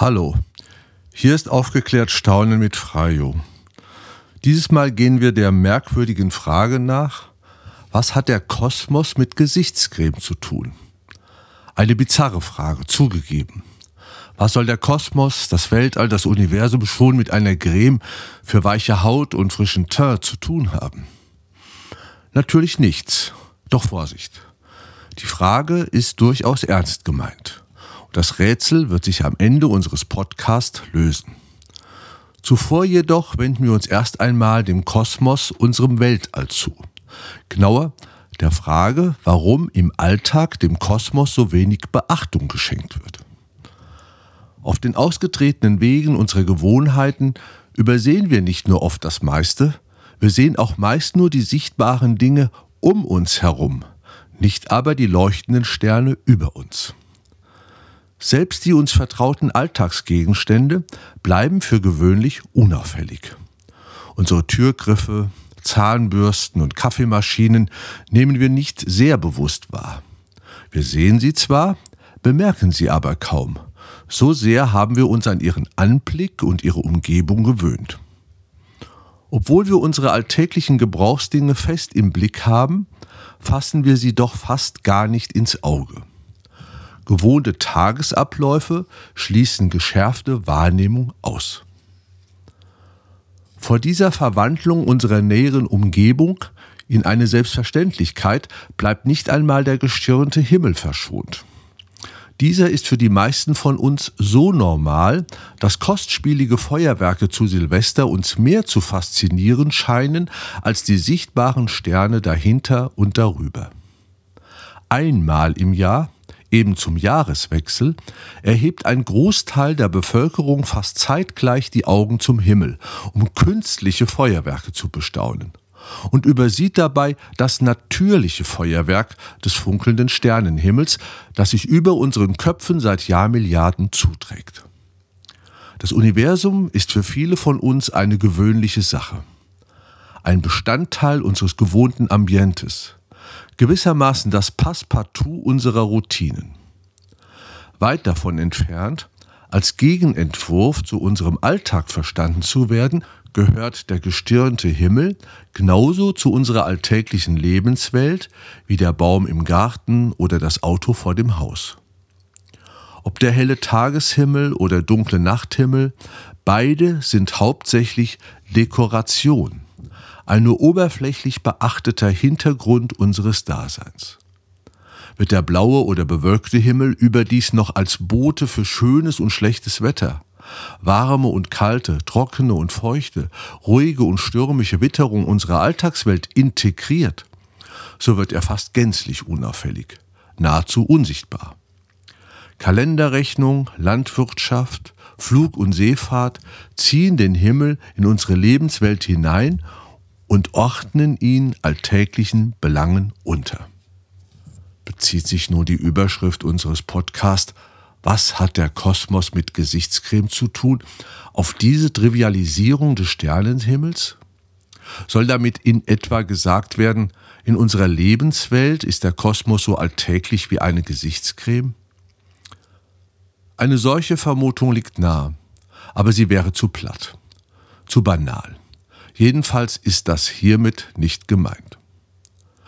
Hallo, hier ist aufgeklärt Staunen mit Freio. Dieses Mal gehen wir der merkwürdigen Frage nach, was hat der Kosmos mit Gesichtscreme zu tun? Eine bizarre Frage, zugegeben. Was soll der Kosmos, das Weltall, das Universum schon mit einer Creme für weiche Haut und frischen Teint zu tun haben? Natürlich nichts. Doch Vorsicht. Die Frage ist durchaus ernst gemeint. Das Rätsel wird sich am Ende unseres Podcasts lösen. Zuvor jedoch wenden wir uns erst einmal dem Kosmos, unserem Weltall zu. Genauer der Frage, warum im Alltag dem Kosmos so wenig Beachtung geschenkt wird. Auf den ausgetretenen Wegen unserer Gewohnheiten übersehen wir nicht nur oft das meiste, wir sehen auch meist nur die sichtbaren Dinge um uns herum, nicht aber die leuchtenden Sterne über uns. Selbst die uns vertrauten Alltagsgegenstände bleiben für gewöhnlich unauffällig. Unsere Türgriffe, Zahnbürsten und Kaffeemaschinen nehmen wir nicht sehr bewusst wahr. Wir sehen sie zwar, bemerken sie aber kaum. So sehr haben wir uns an ihren Anblick und ihre Umgebung gewöhnt. Obwohl wir unsere alltäglichen Gebrauchsdinge fest im Blick haben, fassen wir sie doch fast gar nicht ins Auge. Gewohnte Tagesabläufe schließen geschärfte Wahrnehmung aus. Vor dieser Verwandlung unserer näheren Umgebung in eine Selbstverständlichkeit bleibt nicht einmal der gestirnte Himmel verschont. Dieser ist für die meisten von uns so normal, dass kostspielige Feuerwerke zu Silvester uns mehr zu faszinieren scheinen als die sichtbaren Sterne dahinter und darüber. Einmal im Jahr eben zum Jahreswechsel, erhebt ein Großteil der Bevölkerung fast zeitgleich die Augen zum Himmel, um künstliche Feuerwerke zu bestaunen und übersieht dabei das natürliche Feuerwerk des funkelnden Sternenhimmels, das sich über unseren Köpfen seit Jahrmilliarden zuträgt. Das Universum ist für viele von uns eine gewöhnliche Sache, ein Bestandteil unseres gewohnten Ambientes, gewissermaßen das Passepartout unserer Routinen. Weit davon entfernt, als Gegenentwurf zu unserem Alltag verstanden zu werden, gehört der gestirnte Himmel genauso zu unserer alltäglichen Lebenswelt wie der Baum im Garten oder das Auto vor dem Haus. Ob der helle Tageshimmel oder dunkle Nachthimmel, beide sind hauptsächlich Dekoration ein nur oberflächlich beachteter Hintergrund unseres Daseins. Wird der blaue oder bewölkte Himmel überdies noch als Bote für schönes und schlechtes Wetter, warme und kalte, trockene und feuchte, ruhige und stürmische Witterung unserer Alltagswelt integriert, so wird er fast gänzlich unauffällig, nahezu unsichtbar. Kalenderrechnung, Landwirtschaft, Flug und Seefahrt ziehen den Himmel in unsere Lebenswelt hinein und ordnen ihn alltäglichen Belangen unter. Bezieht sich nun die Überschrift unseres Podcasts Was hat der Kosmos mit Gesichtscreme zu tun? auf diese Trivialisierung des Sternenhimmels? Soll damit in etwa gesagt werden, in unserer Lebenswelt ist der Kosmos so alltäglich wie eine Gesichtscreme? Eine solche Vermutung liegt nahe, aber sie wäre zu platt, zu banal. Jedenfalls ist das hiermit nicht gemeint.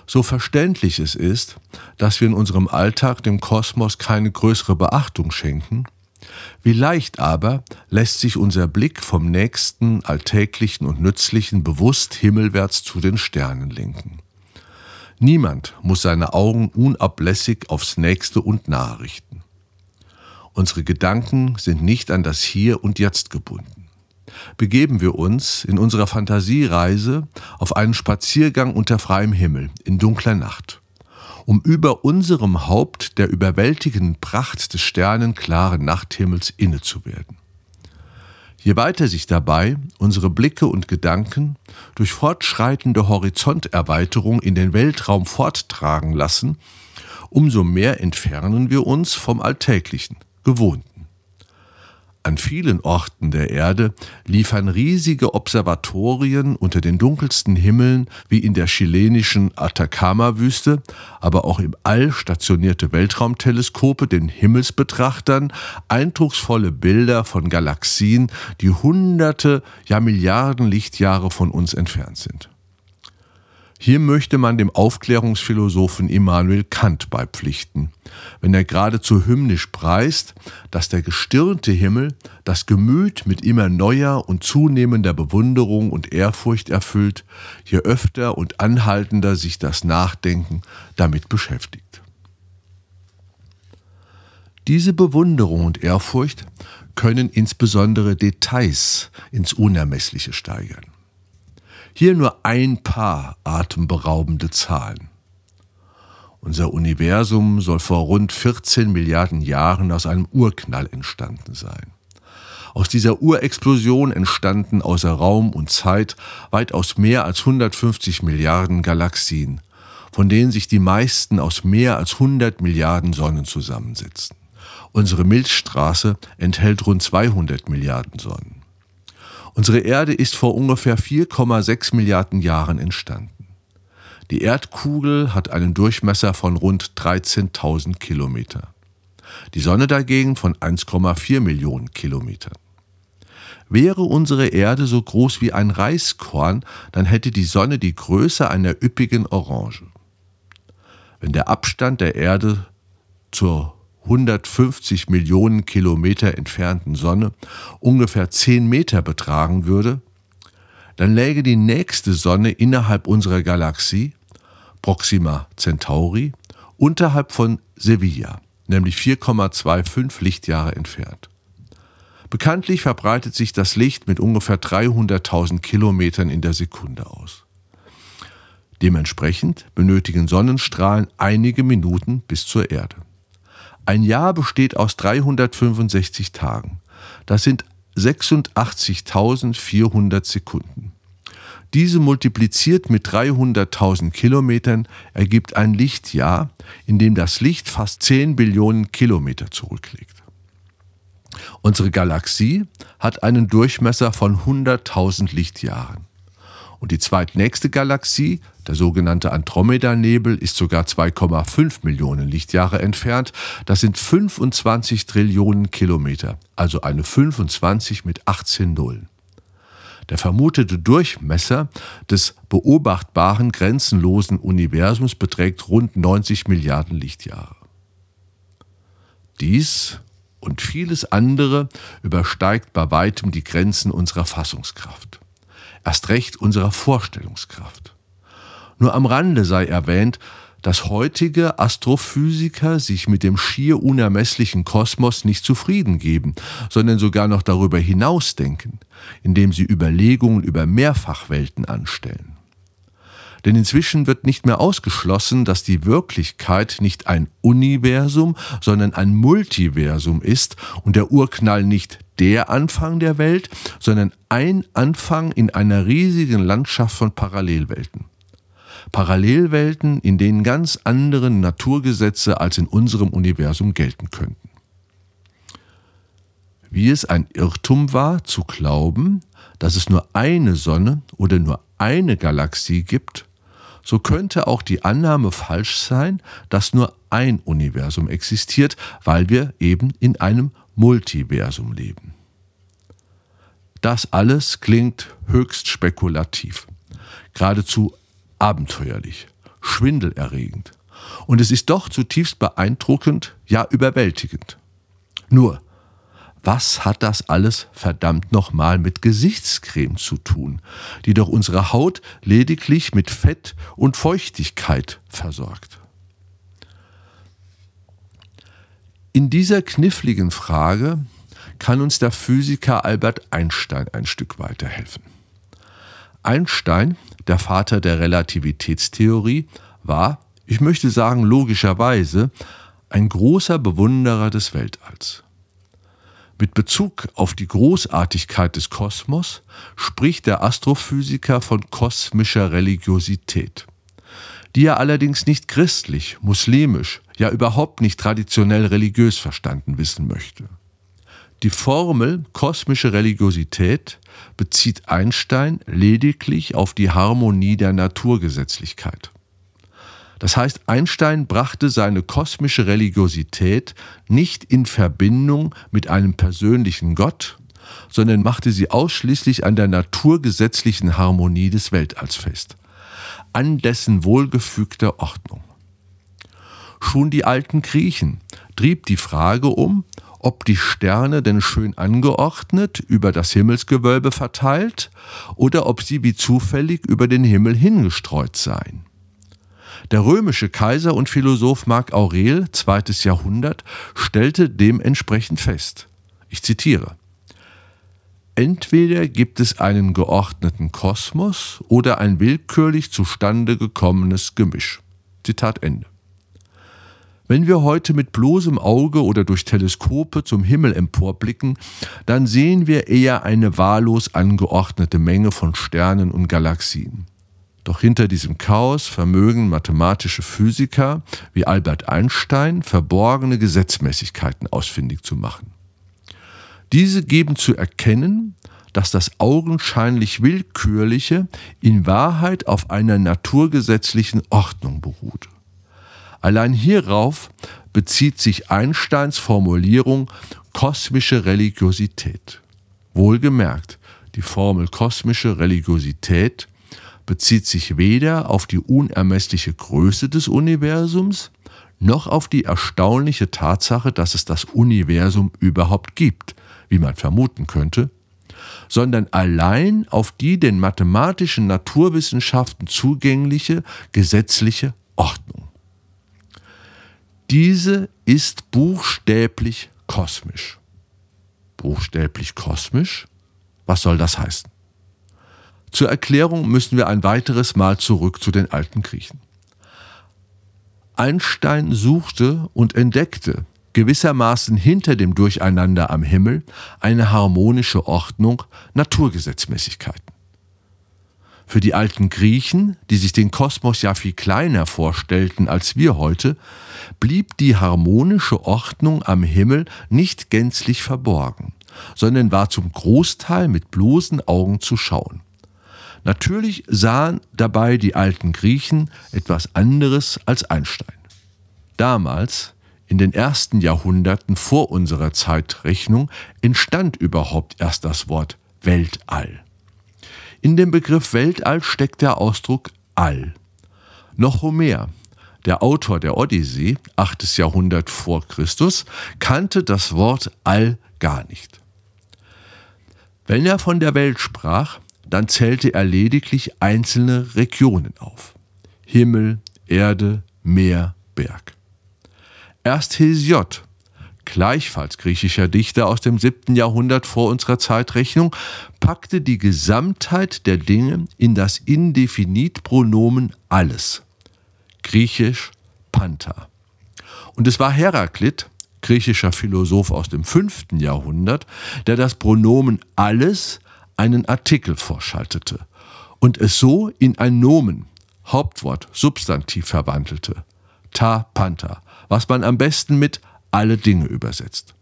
So verständlich es ist, dass wir in unserem Alltag dem Kosmos keine größere Beachtung schenken, wie leicht aber lässt sich unser Blick vom nächsten, alltäglichen und nützlichen bewusst himmelwärts zu den Sternen lenken. Niemand muss seine Augen unablässig aufs Nächste und Nahe richten. Unsere Gedanken sind nicht an das Hier und Jetzt gebunden begeben wir uns in unserer Fantasiereise auf einen Spaziergang unter freiem Himmel in dunkler Nacht, um über unserem Haupt der überwältigenden Pracht des sternenklaren Nachthimmels inne zu werden. Je weiter sich dabei unsere Blicke und Gedanken durch fortschreitende Horizonterweiterung in den Weltraum forttragen lassen, umso mehr entfernen wir uns vom Alltäglichen, Gewohnten. An vielen Orten der Erde liefern riesige Observatorien unter den dunkelsten Himmeln wie in der chilenischen Atacama-Wüste, aber auch im All stationierte Weltraumteleskope den Himmelsbetrachtern eindrucksvolle Bilder von Galaxien, die hunderte, ja Milliarden Lichtjahre von uns entfernt sind. Hier möchte man dem Aufklärungsphilosophen Immanuel Kant beipflichten, wenn er geradezu hymnisch preist, dass der gestirnte Himmel das Gemüt mit immer neuer und zunehmender Bewunderung und Ehrfurcht erfüllt, je öfter und anhaltender sich das Nachdenken damit beschäftigt. Diese Bewunderung und Ehrfurcht können insbesondere Details ins Unermessliche steigern. Hier nur ein paar atemberaubende Zahlen. Unser Universum soll vor rund 14 Milliarden Jahren aus einem Urknall entstanden sein. Aus dieser Urexplosion entstanden außer Raum und Zeit weitaus mehr als 150 Milliarden Galaxien, von denen sich die meisten aus mehr als 100 Milliarden Sonnen zusammensetzen. Unsere Milchstraße enthält rund 200 Milliarden Sonnen. Unsere Erde ist vor ungefähr 4,6 Milliarden Jahren entstanden. Die Erdkugel hat einen Durchmesser von rund 13.000 Kilometer. Die Sonne dagegen von 1,4 Millionen Kilometern. Wäre unsere Erde so groß wie ein Reiskorn, dann hätte die Sonne die Größe einer üppigen Orange. Wenn der Abstand der Erde zur 150 Millionen Kilometer entfernten Sonne ungefähr 10 Meter betragen würde, dann läge die nächste Sonne innerhalb unserer Galaxie, Proxima Centauri, unterhalb von Sevilla, nämlich 4,25 Lichtjahre entfernt. Bekanntlich verbreitet sich das Licht mit ungefähr 300.000 Kilometern in der Sekunde aus. Dementsprechend benötigen Sonnenstrahlen einige Minuten bis zur Erde. Ein Jahr besteht aus 365 Tagen. Das sind 86.400 Sekunden. Diese multipliziert mit 300.000 Kilometern ergibt ein Lichtjahr, in dem das Licht fast 10 Billionen Kilometer zurücklegt. Unsere Galaxie hat einen Durchmesser von 100.000 Lichtjahren. Und die zweitnächste Galaxie, der sogenannte Andromeda-Nebel, ist sogar 2,5 Millionen Lichtjahre entfernt. Das sind 25 Trillionen Kilometer, also eine 25 mit 18 Nullen. Der vermutete Durchmesser des beobachtbaren grenzenlosen Universums beträgt rund 90 Milliarden Lichtjahre. Dies und vieles andere übersteigt bei weitem die Grenzen unserer Fassungskraft erst recht unserer Vorstellungskraft. Nur am Rande sei erwähnt, dass heutige Astrophysiker sich mit dem schier unermesslichen Kosmos nicht zufrieden geben, sondern sogar noch darüber hinausdenken, indem sie Überlegungen über Mehrfachwelten anstellen. Denn inzwischen wird nicht mehr ausgeschlossen, dass die Wirklichkeit nicht ein Universum, sondern ein Multiversum ist und der Urknall nicht der Anfang der Welt, sondern ein Anfang in einer riesigen Landschaft von Parallelwelten. Parallelwelten, in denen ganz andere Naturgesetze als in unserem Universum gelten könnten. Wie es ein Irrtum war, zu glauben, dass es nur eine Sonne oder nur eine Galaxie gibt, so könnte auch die Annahme falsch sein, dass nur ein Universum existiert, weil wir eben in einem Multiversum leben. Das alles klingt höchst spekulativ, geradezu abenteuerlich, schwindelerregend. Und es ist doch zutiefst beeindruckend, ja überwältigend. Nur, was hat das alles verdammt nochmal mit Gesichtscreme zu tun, die doch unsere Haut lediglich mit Fett und Feuchtigkeit versorgt? In dieser kniffligen Frage kann uns der Physiker Albert Einstein ein Stück weiterhelfen. Einstein, der Vater der Relativitätstheorie, war, ich möchte sagen logischerweise, ein großer Bewunderer des Weltalls. Mit Bezug auf die Großartigkeit des Kosmos spricht der Astrophysiker von kosmischer Religiosität die er allerdings nicht christlich, muslimisch, ja überhaupt nicht traditionell religiös verstanden wissen möchte. Die Formel kosmische Religiosität bezieht Einstein lediglich auf die Harmonie der Naturgesetzlichkeit. Das heißt, Einstein brachte seine kosmische Religiosität nicht in Verbindung mit einem persönlichen Gott, sondern machte sie ausschließlich an der naturgesetzlichen Harmonie des Weltalls fest, an dessen wohlgefügter Ordnung. Schon die alten Griechen trieb die Frage um, ob die Sterne denn schön angeordnet über das Himmelsgewölbe verteilt oder ob sie wie zufällig über den Himmel hingestreut seien. Der römische Kaiser und Philosoph Marc Aurel, zweites Jahrhundert, stellte dementsprechend fest. Ich zitiere. Entweder gibt es einen geordneten Kosmos oder ein willkürlich zustande gekommenes Gemisch. Zitat Ende. Wenn wir heute mit bloßem Auge oder durch Teleskope zum Himmel emporblicken, dann sehen wir eher eine wahllos angeordnete Menge von Sternen und Galaxien. Doch hinter diesem Chaos vermögen mathematische Physiker wie Albert Einstein verborgene Gesetzmäßigkeiten ausfindig zu machen. Diese geben zu erkennen, dass das augenscheinlich Willkürliche in Wahrheit auf einer naturgesetzlichen Ordnung beruht. Allein hierauf bezieht sich Einsteins Formulierung kosmische Religiosität. Wohlgemerkt, die Formel kosmische Religiosität bezieht sich weder auf die unermessliche Größe des Universums, noch auf die erstaunliche Tatsache, dass es das Universum überhaupt gibt, wie man vermuten könnte, sondern allein auf die den mathematischen Naturwissenschaften zugängliche gesetzliche Ordnung. Diese ist buchstäblich kosmisch. Buchstäblich kosmisch? Was soll das heißen? Zur Erklärung müssen wir ein weiteres Mal zurück zu den alten Griechen. Einstein suchte und entdeckte gewissermaßen hinter dem Durcheinander am Himmel eine harmonische Ordnung, Naturgesetzmäßigkeiten. Für die alten Griechen, die sich den Kosmos ja viel kleiner vorstellten als wir heute, blieb die harmonische Ordnung am Himmel nicht gänzlich verborgen, sondern war zum Großteil mit bloßen Augen zu schauen. Natürlich sahen dabei die alten Griechen etwas anderes als Einstein. Damals, in den ersten Jahrhunderten vor unserer Zeitrechnung, entstand überhaupt erst das Wort Weltall. In dem Begriff Weltall steckt der Ausdruck All. Noch Homer, der Autor der Odyssee, 8. Jahrhundert vor Christus, kannte das Wort All gar nicht. Wenn er von der Welt sprach, dann zählte er lediglich einzelne Regionen auf. Himmel, Erde, Meer, Berg. Erst Hesiod gleichfalls griechischer Dichter aus dem 7. Jahrhundert vor unserer Zeitrechnung, packte die Gesamtheit der Dinge in das Indefinitpronomen alles. Griechisch Panther. Und es war Heraklit, griechischer Philosoph aus dem 5. Jahrhundert, der das Pronomen alles einen Artikel vorschaltete und es so in ein Nomen, Hauptwort, Substantiv verwandelte. Ta Panther, was man am besten mit alle Dinge übersetzt.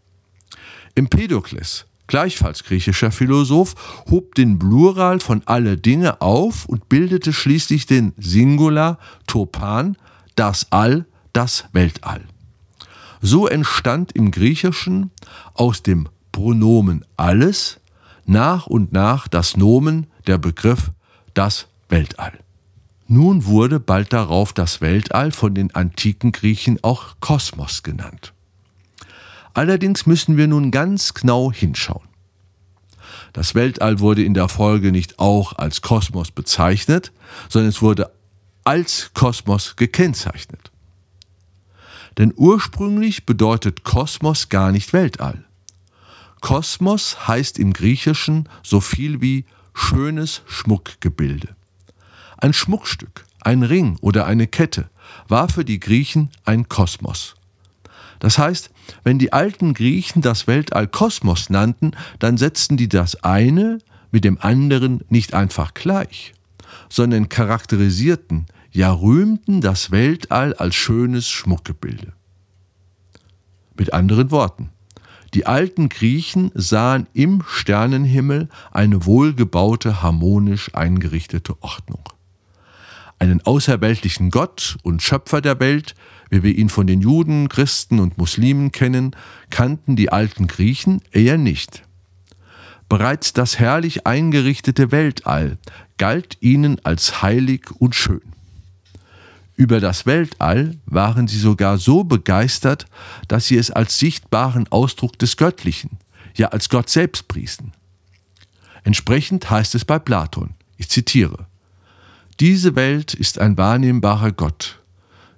Empedokles, gleichfalls griechischer Philosoph, hob den Plural von alle Dinge auf und bildete schließlich den Singular Topan, das All, das Weltall. So entstand im Griechischen aus dem Pronomen alles nach und nach das Nomen, der Begriff das Weltall. Nun wurde bald darauf das Weltall von den antiken Griechen auch Kosmos genannt. Allerdings müssen wir nun ganz genau hinschauen. Das Weltall wurde in der Folge nicht auch als Kosmos bezeichnet, sondern es wurde als Kosmos gekennzeichnet. Denn ursprünglich bedeutet Kosmos gar nicht Weltall. Kosmos heißt im Griechischen so viel wie schönes Schmuckgebilde. Ein Schmuckstück, ein Ring oder eine Kette war für die Griechen ein Kosmos. Das heißt, wenn die alten Griechen das Weltall Kosmos nannten, dann setzten die das eine mit dem anderen nicht einfach gleich, sondern charakterisierten, ja rühmten das Weltall als schönes Schmuckgebilde. Mit anderen Worten, Die alten Griechen sahen im Sternenhimmel eine wohlgebaute, harmonisch eingerichtete Ordnung. Einen außerweltlichen Gott und Schöpfer der Welt, wie wir ihn von den Juden, Christen und Muslimen kennen, kannten die alten Griechen eher nicht. Bereits das herrlich eingerichtete Weltall galt ihnen als heilig und schön. Über das Weltall waren sie sogar so begeistert, dass sie es als sichtbaren Ausdruck des Göttlichen, ja als Gott selbst priesen. Entsprechend heißt es bei Platon, ich zitiere, Diese Welt ist ein wahrnehmbarer Gott,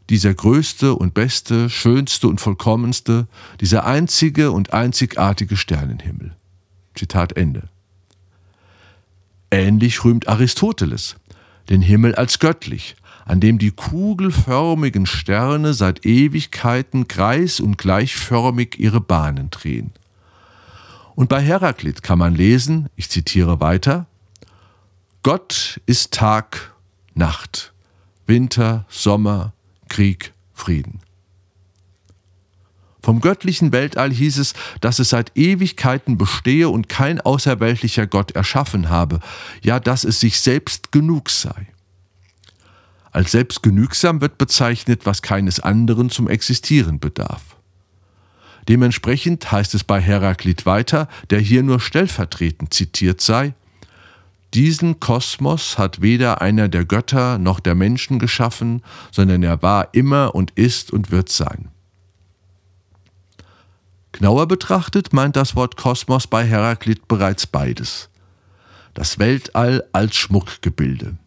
dieser größte und beste, schönste und vollkommenste, dieser einzige und einzigartige Sternenhimmel. Zitat Ende. Ähnlich rühmt Aristoteles den Himmel als göttlich, an dem die kugelförmigen Sterne seit Ewigkeiten kreis- und gleichförmig ihre Bahnen drehen. Und bei Heraklit kann man lesen, ich zitiere weiter, Gott ist Tag, Nacht, Winter, Sommer, Krieg, Frieden. Vom göttlichen Weltall hieß es, dass es seit Ewigkeiten bestehe und kein außerweltlicher Gott erschaffen habe, ja dass es sich selbst genug sei. Als selbstgenügsam wird bezeichnet, was keines anderen zum Existieren bedarf. Dementsprechend heißt es bei Heraklit weiter, der hier nur stellvertretend zitiert sei, diesen Kosmos hat weder einer der Götter noch der Menschen geschaffen, sondern er war immer und ist und wird sein. Genauer betrachtet meint das Wort Kosmos bei Heraklit bereits beides. Das Weltall als Schmuckgebilde.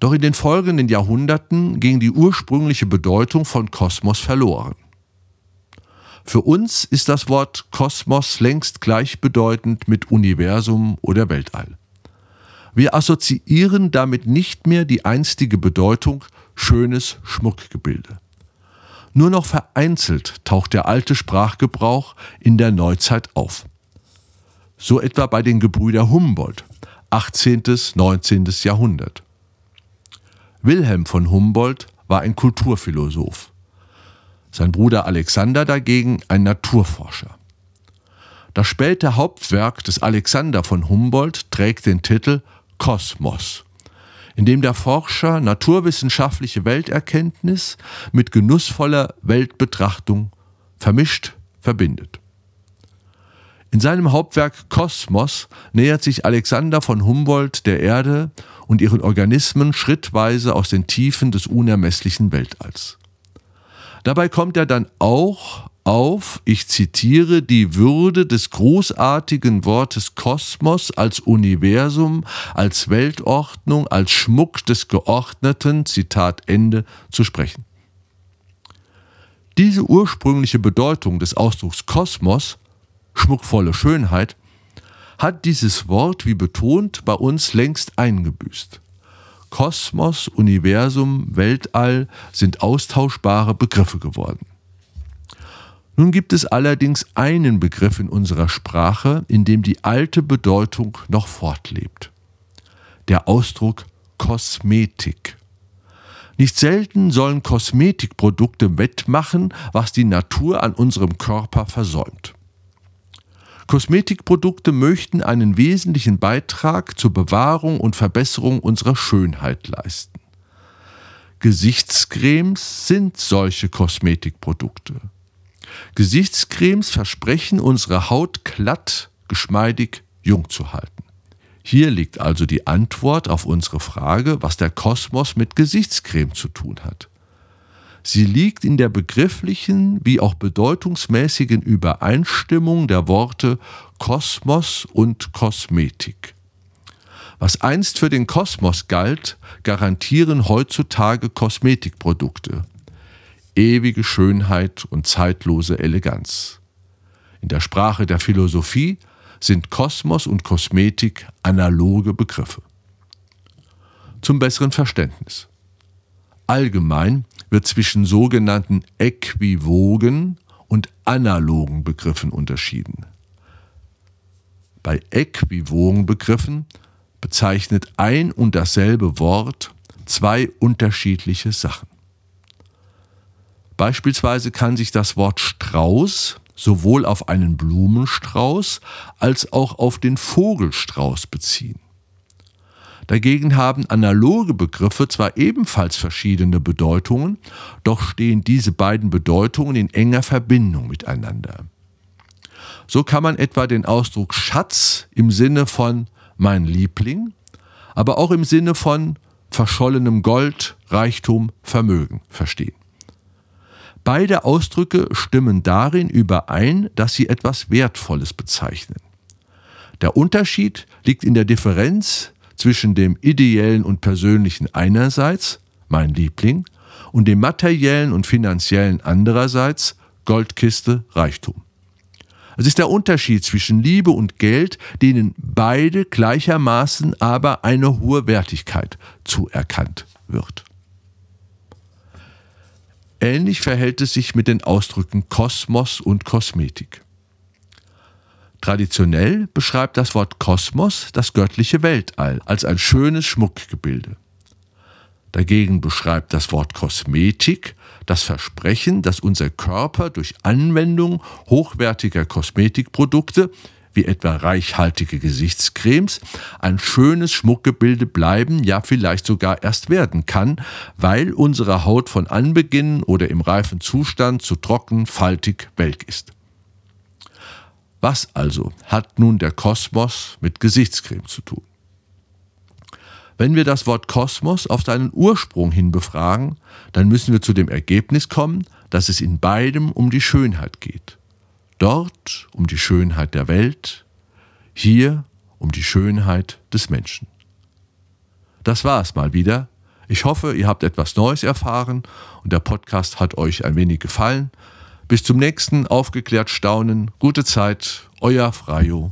Doch in den folgenden Jahrhunderten ging die ursprüngliche Bedeutung von Kosmos verloren. Für uns ist das Wort Kosmos längst gleichbedeutend mit Universum oder Weltall. Wir assoziieren damit nicht mehr die einstige Bedeutung schönes Schmuckgebilde. Nur noch vereinzelt taucht der alte Sprachgebrauch in der Neuzeit auf. So etwa bei den Gebrüder Humboldt, 18. 19. Jahrhundert. Wilhelm von Humboldt war ein Kulturphilosoph. Sein Bruder Alexander dagegen ein Naturforscher. Das späte Hauptwerk des Alexander von Humboldt trägt den Titel Kosmos, in dem der Forscher naturwissenschaftliche Welterkenntnis mit genussvoller Weltbetrachtung vermischt verbindet. In seinem Hauptwerk Kosmos nähert sich Alexander von Humboldt der Erde und ihren Organismen schrittweise aus den Tiefen des unermesslichen Weltalls. Dabei kommt er dann auch auf, ich zitiere, die Würde des großartigen Wortes Kosmos als Universum, als Weltordnung, als Schmuck des Geordneten, Zitat Ende, zu sprechen. Diese ursprüngliche Bedeutung des Ausdrucks Kosmos, schmuckvolle Schönheit, hat dieses Wort, wie betont, bei uns längst eingebüßt. Kosmos, Universum, Weltall sind austauschbare Begriffe geworden. Nun gibt es allerdings einen Begriff in unserer Sprache, in dem die alte Bedeutung noch fortlebt. Der Ausdruck Kosmetik. Nicht selten sollen Kosmetikprodukte wettmachen, was die Natur an unserem Körper versäumt. Kosmetikprodukte möchten einen wesentlichen Beitrag zur Bewahrung und Verbesserung unserer Schönheit leisten. Gesichtscremes sind solche Kosmetikprodukte. Gesichtscremes versprechen, unsere Haut glatt, geschmeidig, jung zu halten. Hier liegt also die Antwort auf unsere Frage, was der Kosmos mit Gesichtscreme zu tun hat. Sie liegt in der begrifflichen wie auch bedeutungsmäßigen Übereinstimmung der Worte Kosmos und Kosmetik. Was einst für den Kosmos galt, garantieren heutzutage Kosmetikprodukte. Ewige Schönheit und zeitlose Eleganz. In der Sprache der Philosophie sind Kosmos und Kosmetik analoge Begriffe. Zum besseren Verständnis. Allgemein wird zwischen sogenannten äquivogen und analogen Begriffen unterschieden. Bei äquivogen Begriffen bezeichnet ein und dasselbe Wort zwei unterschiedliche Sachen. Beispielsweise kann sich das Wort Strauß sowohl auf einen Blumenstrauß als auch auf den Vogelstrauß beziehen. Dagegen haben analoge Begriffe zwar ebenfalls verschiedene Bedeutungen, doch stehen diese beiden Bedeutungen in enger Verbindung miteinander. So kann man etwa den Ausdruck Schatz im Sinne von mein Liebling, aber auch im Sinne von verschollenem Gold, Reichtum, Vermögen verstehen. Beide Ausdrücke stimmen darin überein, dass sie etwas Wertvolles bezeichnen. Der Unterschied liegt in der Differenz zwischen dem ideellen und persönlichen einerseits, mein Liebling, und dem materiellen und finanziellen andererseits, Goldkiste, Reichtum. Es ist der Unterschied zwischen Liebe und Geld, denen beide gleichermaßen aber eine hohe Wertigkeit zuerkannt wird. Ähnlich verhält es sich mit den Ausdrücken Kosmos und Kosmetik. Traditionell beschreibt das Wort Kosmos das göttliche Weltall als ein schönes Schmuckgebilde. Dagegen beschreibt das Wort Kosmetik das Versprechen, dass unser Körper durch Anwendung hochwertiger Kosmetikprodukte, wie etwa reichhaltige Gesichtscremes, ein schönes Schmuckgebilde bleiben, ja vielleicht sogar erst werden kann, weil unsere Haut von Anbeginn oder im reifen Zustand zu trocken, faltig, welk ist. Was also hat nun der Kosmos mit Gesichtscreme zu tun? Wenn wir das Wort Kosmos auf seinen Ursprung hin befragen, dann müssen wir zu dem Ergebnis kommen, dass es in beidem um die Schönheit geht. Dort um die Schönheit der Welt, hier um die Schönheit des Menschen. Das war es mal wieder. Ich hoffe, ihr habt etwas Neues erfahren und der Podcast hat euch ein wenig gefallen. Bis zum nächsten Aufgeklärt Staunen. Gute Zeit, euer Freio.